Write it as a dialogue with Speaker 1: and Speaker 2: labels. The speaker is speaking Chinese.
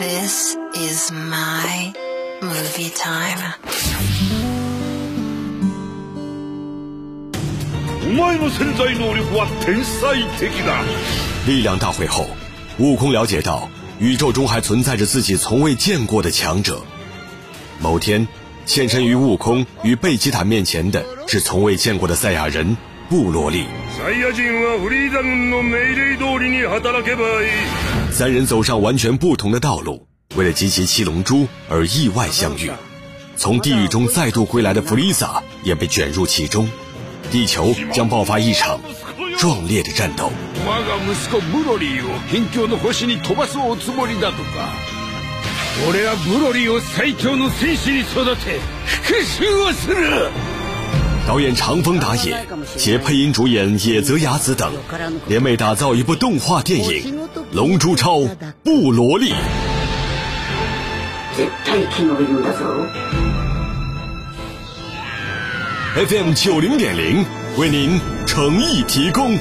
Speaker 1: This is my movie time.
Speaker 2: お前の潜在能力は天才的だ。
Speaker 3: 力量大会后，悟空了解到宇宙中还存在着自己从未见过的强者。某天，现身于悟空与贝吉塔面前的是从未见过的赛亚人布罗利。
Speaker 2: サイヤ人はフリーザ軍の命令通りに働けばいい。
Speaker 3: 三人走上完全不同的道路，为了集齐七龙珠而意外相遇。从地狱中再度归来的弗利萨也被卷入其中，地球将爆发一场壮烈的战斗。
Speaker 4: 我が息子ブロリーを辺境の星に飛ばすおつもりだとか俺はブロリーを最強の戦士に育て復讐をする
Speaker 3: 导演长风打野，携配音主演野泽雅子等，联袂打造一部动画电影《龙珠超布罗利》。
Speaker 5: 絶対生き延びるんだぞ
Speaker 3: FM 九零点零为您诚意提供。